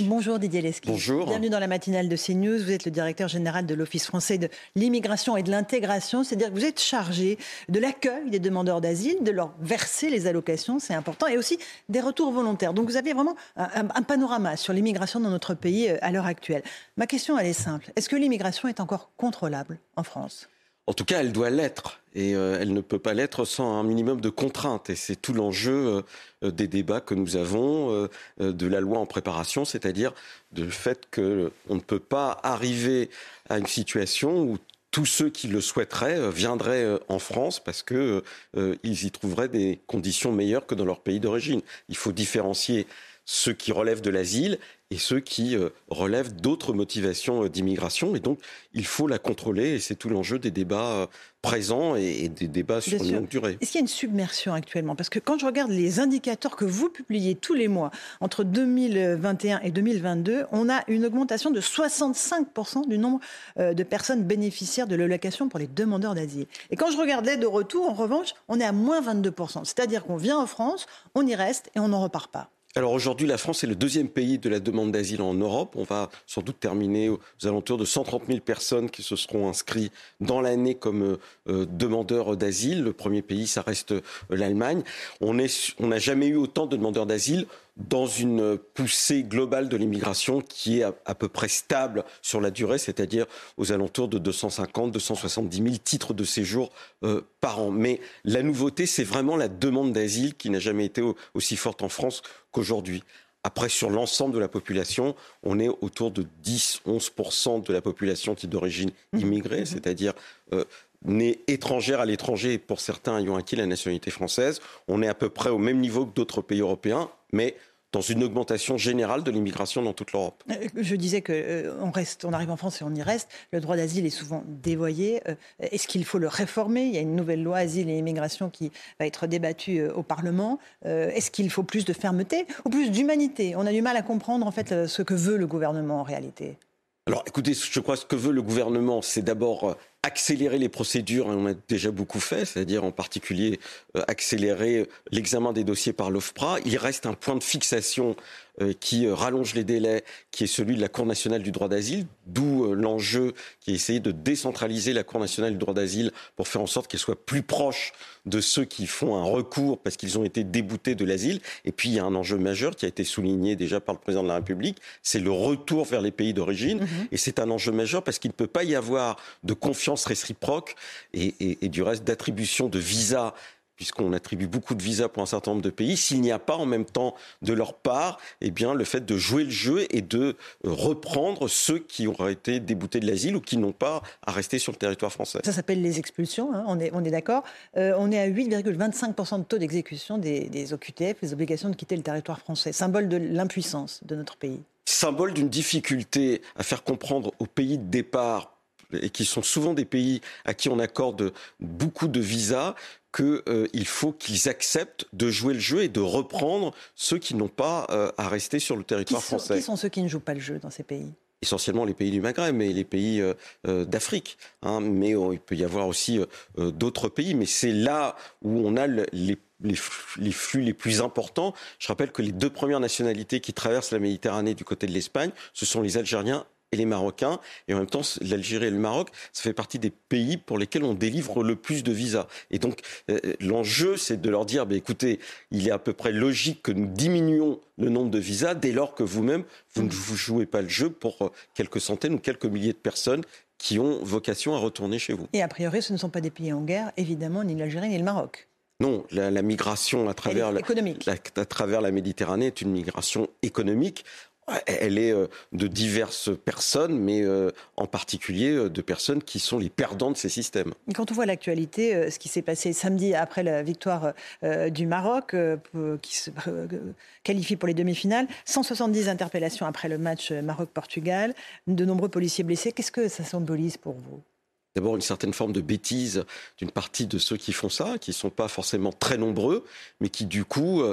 Bonjour Didier Lesky. Bonjour. Bienvenue dans la matinale de CNews. Vous êtes le directeur général de l'Office français de l'immigration et de l'intégration. C'est-à-dire que vous êtes chargé de l'accueil des demandeurs d'asile, de leur verser les allocations, c'est important, et aussi des retours volontaires. Donc vous avez vraiment un, un panorama sur l'immigration dans notre pays euh, à l'heure actuelle. Ma question, elle est simple. Est-ce que l'immigration est encore contrôlable en France? En tout cas, elle doit l'être. Et euh, elle ne peut pas l'être sans un minimum de contraintes. Et c'est tout l'enjeu euh, des débats que nous avons, euh, de la loi en préparation, c'est-à-dire du fait qu'on ne peut pas arriver à une situation où tous ceux qui le souhaiteraient viendraient en France parce qu'ils y trouveraient des conditions meilleures que dans leur pays d'origine. Il faut différencier ceux qui relèvent de l'asile et ceux qui euh, relèvent d'autres motivations euh, d'immigration. Et donc, il faut la contrôler, et c'est tout l'enjeu des débats euh, présents et, des débats sur une longue durée. Est-ce qu'il y a une submersion actuellement? Parce que quand je regarde les indicateurs que vous publiez tous les mois, entre 2021 et 2022, on a une augmentation de 65% du nombre de personnes bénéficiaires de l'allocation pour les demandeurs d'asile. Et quand je regarde l'aide au retour, en revanche, on est à moins 22%. C'est-à-dire qu'on vient en France, on y reste et on n'en repart pas. Alors aujourd'hui, la France est le deuxième pays de la demande d'asile en Europe. On va sans doute terminer aux alentours de 130 000 personnes qui se seront inscrites dans l'année comme euh, demandeurs d'asile. Le premier pays, ça reste euh, l'Allemagne. On n'a jamais eu autant de demandeurs d'asile dans une poussée globale de l'immigration qui est à, peu près stable sur la durée, c'est-à-dire aux alentours de 250, 270 000 titres de séjour euh, par an. Mais la nouveauté, c'est vraiment la demande d'asile qui n'a jamais été aussi forte en France qu'aujourd'hui. Après, sur l'ensemble de la population, on est autour de 10-11% de la population qui est d'origine mmh. immigrée, mmh. c'est-à-dire euh, née étrangère à l'étranger et pour certains ayant acquis la nationalité française. On est à peu près au même niveau que d'autres pays européens, mais dans une augmentation générale de l'immigration dans toute l'Europe. Euh, je disais qu'on euh, reste, on arrive en France et on y reste. Le droit d'asile est souvent dévoyé. Euh, est-ce qu'il faut le réformer? Il y a une nouvelle loi asile et immigration qui va être débattue au Parlement. Est-ce qu'il faut plus de fermeté ou plus d'humanité? On a du mal à comprendre en fait ce que veut le gouvernement en réalité. Alors écoutez, je crois que ce que veut le gouvernement, c'est d'abord accélérer les procédures, on a déjà beaucoup fait, c'est-à-dire en particulier euh, accélérer l'examen des dossiers par l'OFPRA. Il reste un point de fixation qui euh, rallonge les délais, qui est celui de la Cour nationale du droit d'asile, d'où l'enjeu qui est essayer de décentraliser la Cour nationale du droit d'asile pour faire en sorte qu'elle soit plus proche de ceux qui font un recours parce qu'ils ont été déboutés de l'asile. Et puis il y a un enjeu majeur qui a été souligné déjà par le président de la République, c'est le retour vers les pays d'origine. Mm-hmm. Et c'est un enjeu majeur parce qu'il ne peut pas y avoir de confiance réciproque et, du reste d'attribution de visas puisqu'on attribue beaucoup de visas pour un certain nombre de pays, s'il n'y a pas en même temps de leur part eh bien, le fait de jouer le jeu et de euh, reprendre ceux qui auraient été déboutés de l'asile ou qui n'ont pas à rester sur le territoire français. Ça s'appelle les expulsions, hein, on est, on est d'accord. Euh, on est à 8,25% de taux d'exécution des, des OQTF, les obligations de quitter le territoire français, symbole de l'impuissance de notre pays. Symbole d'une difficulté à faire comprendre aux pays de départ et qui sont souvent des pays à qui on accorde beaucoup de visas, qu'il euh, faut qu'ils acceptent de jouer le jeu et de reprendre ceux qui n'ont pas euh, à rester sur le territoire français. Qui sont ceux qui ne jouent pas le jeu dans ces pays? Essentiellement les pays du Maghreb et les pays euh, d'Afrique. Hein. mais il peut y avoir aussi d'autres pays. Mais c'est là où on a les, les, flux les plus importants. Je rappelle que les deux premières nationalités qui traversent la Méditerranée du côté de l'Espagne, ce sont les Algériens et les Marocains. Et en même temps, l'Algérie et le Maroc, ça fait partie des pays pour lesquels on délivre le plus de visas. Et donc, euh, l'enjeu, c'est de leur dire, bah, écoutez, il est à peu près logique que nous diminuions le nombre de visas dès lors que vous-même, vous ne vous jouez pas le jeu pour euh, quelques centaines ou quelques milliers de personnes qui ont vocation à retourner chez vous. Et a priori, ce ne sont pas des pays en guerre, évidemment, ni l'Algérie ni le Maroc. Non, la, migration à travers, la, à travers la Méditerranée est une migration économique elle est euh, de diverses personnes, mais euh, en particulier euh, de personnes qui sont les perdants de ces systèmes. Quand on voit l'actualité, ce qui s'est passé samedi après la victoire du Maroc, qui se qualifie pour les demi-finales, 170 interpellations après le match Maroc-Portugal, de nombreux policiers blessés, qu'est-ce que ça symbolise pour vous? D'abord une certaine forme de bêtise d'une partie de ceux qui font ça, qui ne sont pas forcément très nombreux, mais qui du coup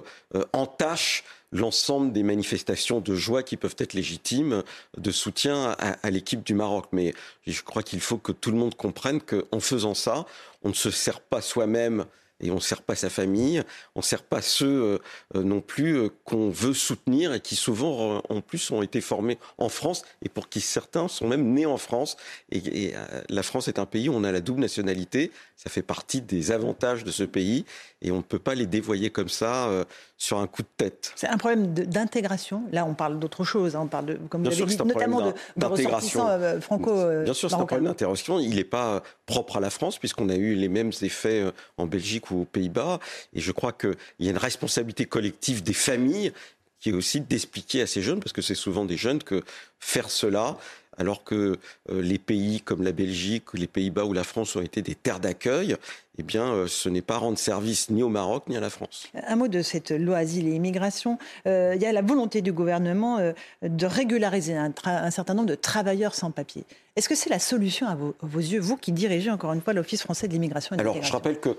entachent l'ensemble des manifestations de joie qui peuvent être légitimes de soutien à, l'équipe du Maroc. Mais je crois qu'il faut que tout le monde comprenne qu'en faisant ça, on ne se sert pas soi-même et on ne sert pas sa famille, on ne sert pas ceux euh, non plus euh, qu'on veut soutenir et qui souvent en plus ont été formés en France et pour qui certains sont même nés en France. Et, euh, la France est un pays où on a la double nationalité, ça fait partie des avantages de ce pays et on ne peut pas les dévoyer comme ça sur un coup de tête. C'est un problème d'intégration. Là, on parle d'autre chose. Hein. On parle de, comme vous l'avez dit, notamment de, de franco. Bien sûr, c'est un problème d'intégration. Il n'est pas propre à la France puisqu'on a eu les mêmes effets en Belgique ou aux Pays-Bas. Et je crois qu'il y a une responsabilité collective des familles qui est aussi d'expliquer à ces jeunes, parce que c'est souvent des jeunes, que faire cela, alors que euh, les pays comme la Belgique, les Pays-Bas ou la France ont été des terres d'accueil, eh bien, euh, ce n'est pas rendre service ni au Maroc ni à la France. Un mot de cette loi asile et immigration. Euh, il y a la volonté du gouvernement de régulariser un, certain nombre de travailleurs sans papier. Est-ce que c'est la solution à vos, vos, yeux, vous qui dirigez encore une fois l'Office français de l'immigration et de Alors, je rappelle que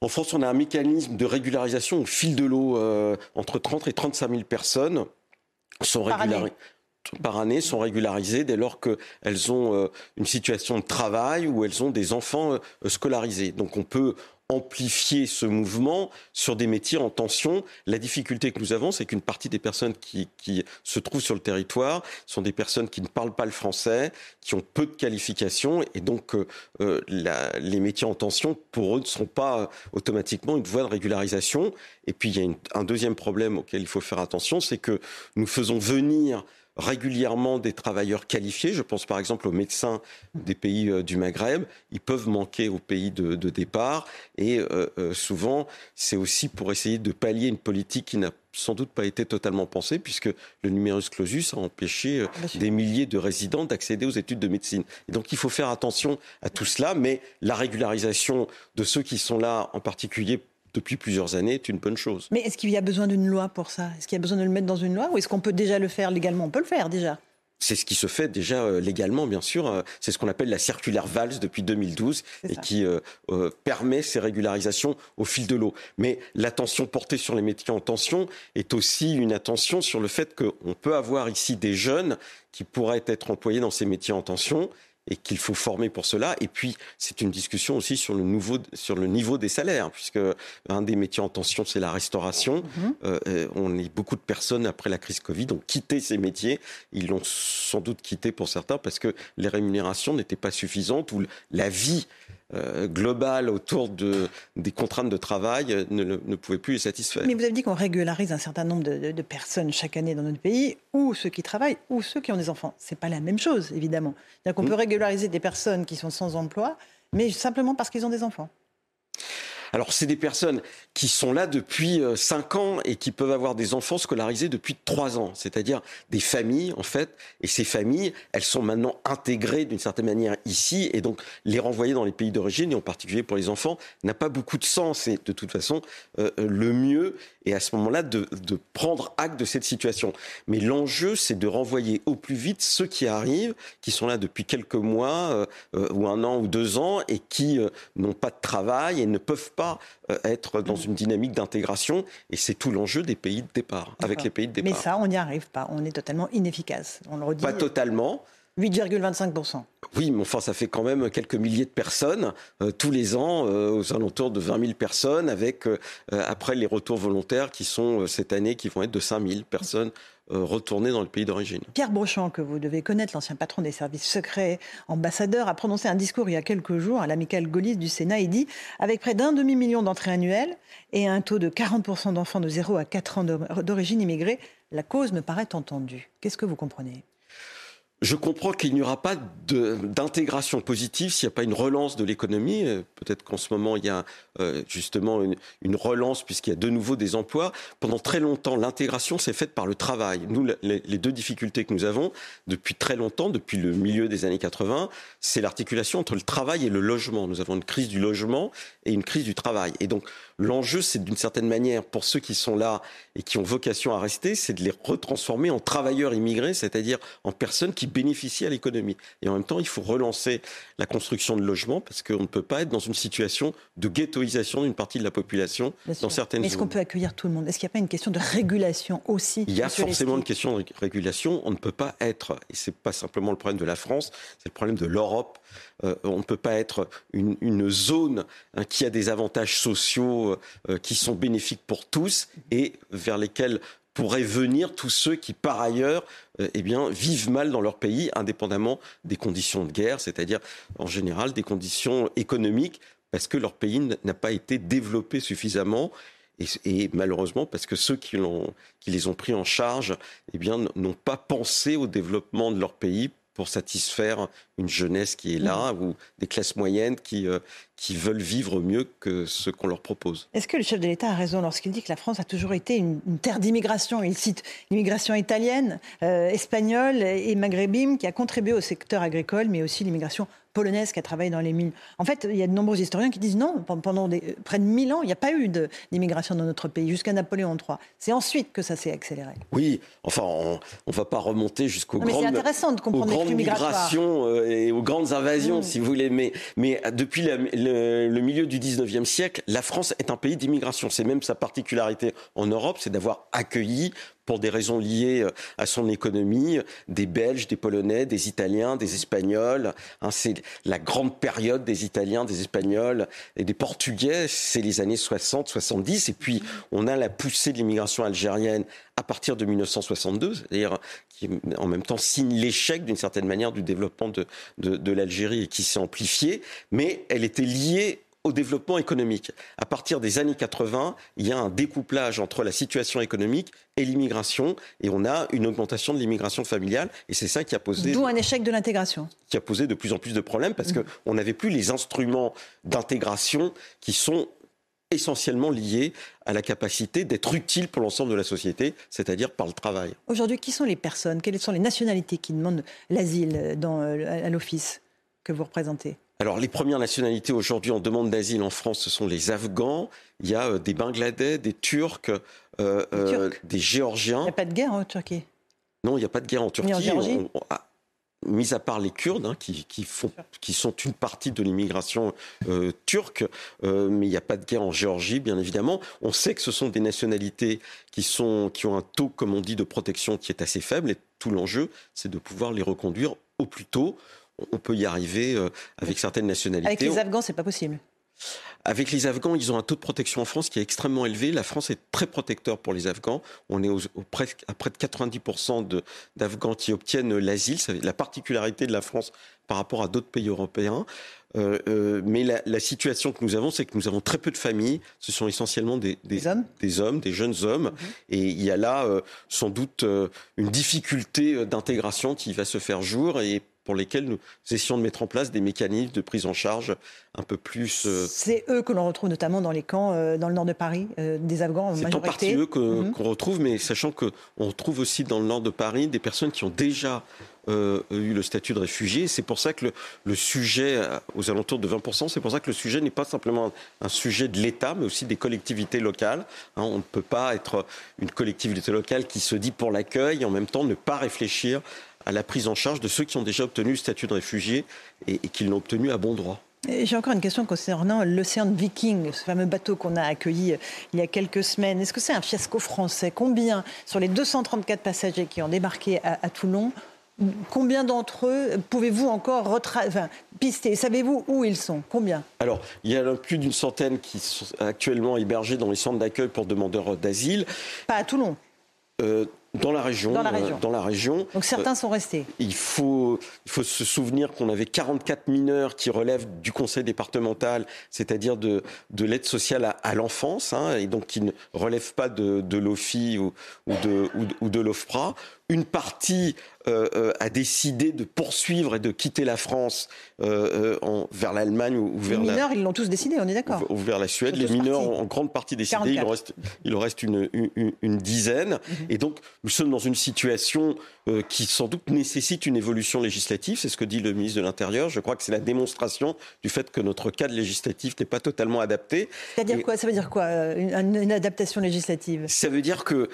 en France, on a un mécanisme de régularisation au fil de l'eau. Euh, entre 30 et 35 000 personnes sont régularisées par année sont régularisées dès lors qu'elles ont euh, une situation de travail ou elles ont des enfants euh, scolarisés. Donc on peut amplifier ce mouvement sur des métiers en tension. La difficulté que nous avons, c'est qu'une partie des personnes qui, se trouvent sur le territoire sont des personnes qui ne parlent pas le français, qui ont peu de qualifications, et donc euh, euh, les métiers en tension, pour eux, ne sont pas automatiquement une voie de régularisation. Et puis, il y a un deuxième problème auquel il faut faire attention, c'est que nous faisons venir régulièrement des travailleurs qualifiés. Je pense par exemple aux médecins des pays euh, du Maghreb. Ils peuvent manquer au pays de, départ. Et euh, euh, souvent, c'est aussi pour essayer de pallier une politique qui n'a sans doute pas été totalement pensée, puisque le numerus clausus a empêché des milliers de résidents d'accéder aux études de médecine. Et donc il faut faire attention à tout cela, mais la régularisation de ceux qui sont là, en particulier depuis plusieurs années est une bonne chose. Mais est-ce qu'il y a besoin d'une loi pour ça? Est-ce qu'il y a besoin de le mettre dans une loi? Ou est-ce qu'on peut déjà le faire légalement? On peut le faire déjà. C'est ce qui se fait déjà euh, légalement, bien sûr. Euh, c'est ce qu'on appelle la circulaire VALS depuis 2012 et qui euh, permet ces régularisations au fil de l'eau. Mais l'attention portée sur les métiers en tension est aussi une attention sur le fait qu'on peut avoir ici des jeunes qui pourraient être employés dans ces métiers en tension et qu'il faut former pour cela. Et puis, c'est une discussion aussi sur le, nouveau, sur le niveau des salaires, puisque un des métiers en tension, c'est la restauration. Mhm. Euh, euh, on est beaucoup de personnes, après la crise Covid, ont quitté ces métiers. Ils l'ont sans doute quitté pour certains parce que les rémunérations n'étaient pas suffisantes ou la vie euh, globale autour de, des contraintes de travail ne, ne, pouvait plus les satisfaire. Mais vous avez dit qu'on régularise un certain nombre de, personnes chaque année dans notre pays, ou ceux qui travaillent, ou ceux qui ont des enfants. C'est pas la même chose, évidemment. cest qu'on mm. peut des personnes qui sont sans emploi, mais simplement parce qu'ils ont des enfants. Alors, c'est des personnes qui sont là depuis 5 euh, ans et qui peuvent avoir des enfants scolarisés depuis 3 ans, c'est-à-dire des familles, en fait. Et ces familles, elles sont maintenant intégrées d'une certaine manière ici. Et donc, les renvoyer dans les pays d'origine, et en particulier pour les enfants, n'a pas beaucoup de sens. Et de toute façon, euh, euh, le mieux est à ce moment-là de, prendre acte de cette situation. Mais l'enjeu, c'est de renvoyer au plus vite ceux qui arrivent, qui sont là depuis quelques mois, ou un an ou deux ans, et qui n'ont pas de travail et ne peuvent pas euh, être dans une dynamique d'intégration. Et c'est tout l'enjeu des pays de départ, avec les pays de départ. Mais ça, on n'y arrive pas. On est totalement inefficace. On le redit. Pas totalement. 8,25%. Oui, mais enfin, ça fait quand même quelques milliers de personnes euh, tous les ans, euh, aux alentours de 20 000 personnes, avec après les retours volontaires qui sont cette année, qui vont être de 5 000 personnes retourner dans le pays d'origine. Pierre Brochant, que vous devez connaître, l'ancien patron des services secrets, ambassadeur, a prononcé un discours il y a quelques jours à l'amicale gaulliste du Sénat. Il dit Avec près d'un demi-million d'entrées annuelles et un taux de 40% d'enfants de 0 à 4 ans d'origine immigrée, la cause me paraît entendue. Qu'est-ce que vous comprenez? Je comprends qu'il n'y aura pas d'intégration positive s'il n'y a pas une relance de l'économie. Euh, peut-être qu'en ce moment, il y a euh, justement une, relance puisqu'il y a de nouveau des emplois. Pendant très longtemps, l'intégration s'est faite par le travail. Nous, les, deux difficultés que nous avons depuis très longtemps, depuis le milieu des années 80, c'est l'articulation entre le travail et le logement. Nous avons une crise du logement et une crise du travail. Et donc, l'enjeu, c'est d'une certaine manière, pour ceux qui sont là et qui ont vocation à rester, c'est de les retransformer en travailleurs immigrés, c'est-à-dire en personnes qui bénéficient à l'économie. Et en même temps, il faut relancer la construction de logements parce qu'on ne peut pas être dans une situation de ghettoisation d'une partie de la population dans certaines Mais est-ce qu'on peut accueillir tout le monde? Est-ce qu'il n'y a pas une question de régulation aussi Il y a forcément une question de régulation. On ne peut pas être, et ce n'est pas simplement le problème de la France, c'est le problème de l'Europe. Euh, on ne peut pas être une, zone hein, qui a des avantages sociaux euh, qui sont bénéfiques pour tous et vers lesquels pourraient venir tous ceux qui, par ailleurs, euh, eh bien, vivent mal dans leur pays, indépendamment des conditions de guerre, c'est-à-dire en général des conditions économiques, parce que leur pays n'a pas été développé suffisamment. Et, malheureusement, parce que ceux qui, qui les ont pris en charge eh bien, n'ont pas pensé au développement de leur pays pour satisfaire une jeunesse qui est là mm. ou des classes moyennes qui, euh, qui veulent vivre mieux que ce qu'on leur propose. Est-ce que le chef de l'État a raison lorsqu'il dit que la France a toujours été une, terre d'immigration? Il cite l'immigration italienne, euh, espagnole et maghrébine qui a contribué au secteur agricole, mais aussi l'immigration polonaise qui a travaillé dans les mines. En fait, il y a de nombreux historiens qui disent non, pendant des, près de 1000 ans, il n'y a pas eu d'immigration dans notre pays, jusqu'à Napoléon III. C'est ensuite que ça s'est accéléré. Oui, enfin, on ne va pas remonter jusqu'aux grandes, intéressant de comprendre aux grandes migrations euh, et aux grandes invasions, mm. si vous voulez. Mais, mais depuis le, le, milieu du 19e siècle, la France est un pays d'immigration. C'est même sa particularité en Europe, c'est d'avoir accueilli pour des raisons liées euh, à son économie, des Belges, des Polonais, des Italiens, des Espagnols. Hein, c'est la grande période des Italiens, des Espagnols et des Portugais, c'est les années 60, 70. Et puis, on a la poussée de l'immigration algérienne à partir de 1962, c'est-à-dire qui en même temps signe l'échec d'une certaine manière du développement de, de, de l'Algérie et qui s'est amplifié, mais elle était liée au développement économique. À partir des années 80, il y a un découplage entre la situation économique et l'immigration, et on a une augmentation de l'immigration familiale, et c'est ça qui a posé... D'où un échec de l'intégration. Qui a posé de plus en plus de problèmes, parce mmh. qu'on n'avait plus les instruments d'intégration qui sont essentiellement liés à la capacité d'être utile pour l'ensemble de la société, c'est-à-dire par le travail. Aujourd'hui, qui sont les personnes, quelles sont les nationalités qui demandent l'asile à l'office que vous représentez? Alors, les premières nationalités aujourd'hui en demande d'asile en France, ce sont les Afghans. Il y a euh, des Bangladais, des Turcs, euh, euh, des Géorgiens. Il n'y a pas de guerre en Turquie? Non, il n'y a pas de guerre en Turquie. Ah, mis à part les Kurdes, hein, qui, font, qui, sont une partie de l'immigration turque, mais il n'y a pas de guerre en Géorgie, bien évidemment. On sait que ce sont des nationalités qui, sont, qui ont un taux, comme on dit, de protection qui est assez faible, et tout l'enjeu, c'est de pouvoir les reconduire au plus tôt on peut y arriver euh, avec certaines nationalités. Avec les Afghans, c'est pas possible. Avec les Afghans, ils ont un taux de protection en France qui est extrêmement élevé. La France est très protecteur pour les Afghans. On est à près de 90% d'Afghans qui obtiennent l'asile. C'est la particularité de la France par rapport à d'autres pays européens. Euh, euh, mais la, situation que nous avons, c'est que nous avons très peu de familles. Ce sont essentiellement des, des, hommes? des hommes, des jeunes hommes. Mhm. Et il y a là sans doute une difficulté d'intégration qui va se faire jour. Et pour lesquels nous essayons de mettre en place des mécanismes de prise en charge un peu plus. Euh, c'est eux que l'on retrouve notamment dans les camps euh, dans le nord de Paris, euh, des Afghans en C'est en partie eux mhm. qu'on retrouve, mais sachant qu'on retrouve aussi dans le nord de Paris des personnes qui ont déjà eu le statut de réfugié. C'est pour ça que le, sujet, aux alentours de 20%, c'est pour ça que le sujet n'est pas simplement un, sujet de l'État, mais aussi des collectivités locales. Hein, on ne peut pas être une collectivité locale qui se dit pour l'accueil et en même temps ne pas réfléchir à la prise en charge de ceux qui ont déjà obtenu le statut de réfugié et, qui l'ont obtenu à bon droit. J'ai encore une question concernant l'Océan Viking, ce fameux bateau qu'on a accueilli euh, il y a quelques semaines. Est-ce que c'est un fiasco français? Combien, sur les 234 passagers qui ont débarqué à, Toulon, combien d'entre eux pouvez-vous encore enfin, pister? Savez-vous où ils sont? Combien? Alors, il y a plus d'une centaine qui sont actuellement hébergés dans les centres d'accueil pour demandeurs d'asile. Pas à Toulon? Euh, Dans la région. Dans la région. dans la région. Donc certains sont restés. Il faut, il faut se souvenir qu'on avait 44 mineurs qui relèvent du conseil départemental, c'est-à-dire de, de l'aide sociale à, l'enfance, hein, et donc qui ne relèvent pas de, de l'OFI ou, ou, de, ou, de l'OFPRA. Une partie euh, euh, a décidé de poursuivre et de quitter la France euh, en, vers l'Allemagne ou, vers Les mineurs, la, ils l'ont tous décidé, on est d'accord. Ou, vers la Suède. Les mineurs ont en grande partie décidé. Il en reste, il en reste une, une, une dizaine. Mhm. Et donc, nous sommes dans une situation qui sans doute nécessite une évolution législative. C'est ce que dit le ministre de l'Intérieur. Je crois que c'est la démonstration du fait que notre cadre législatif n'est pas totalement adapté. C'est-à-dire quoi? Ça veut dire quoi une, une, adaptation législative? Ça veut dire que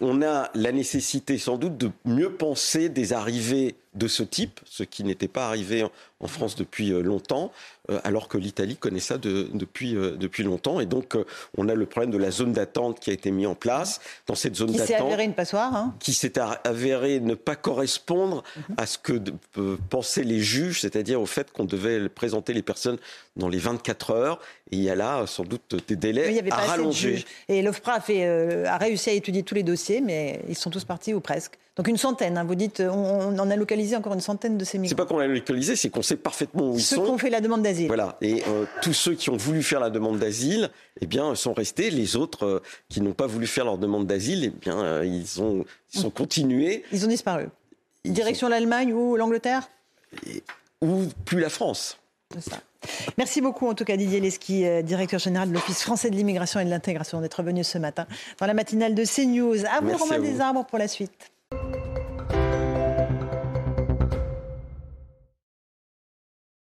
on a la nécessité sans doute de mieux penser des arrivées de ce type, ce qui n'était pas arrivé en France depuis euh, longtemps, euh, alors que l'Italie connaît ça depuis, euh, depuis longtemps. Et donc, on a le problème de la zone d'attente qui a été mis en place. Dans cette zone d'attente. Qui s'est avérée une passoire. Hein qui s'est avérée ne pas correspondre mhm. à ce que pensaient les juges, c'est-à-dire au fait qu'on devait présenter les personnes dans les 24 heures. Et il y a là, sans doute, des délais il y avait à rallonger. Et l'OFPRA a, a réussi à étudier tous les dossiers, mais ils sont tous partis ou presque. Donc une centaine, hein, vous dites, on, en a localisé encore une centaine de ces migrants. C'est pas qu'on a localisé, c'est qu'on sait parfaitement où ils sont. Ceux qui ont fait la demande d'asile. Voilà, et euh, tous ceux qui ont voulu faire la demande d'asile, eh bien, sont restés. Les autres euh, qui n'ont pas voulu faire leur demande d'asile, eh bien, euh, ils ont, ils sont continués. Ils ont disparu. Direction l'Allemagne ou l'Angleterre? Ou plus la France. Ça. Merci beaucoup en tout cas Didier Leski, directeur général de l'Office français de l'immigration et de l'intégration, d'être venu ce matin dans la matinale de CNews. À vous Romain Desarbres pour la suite.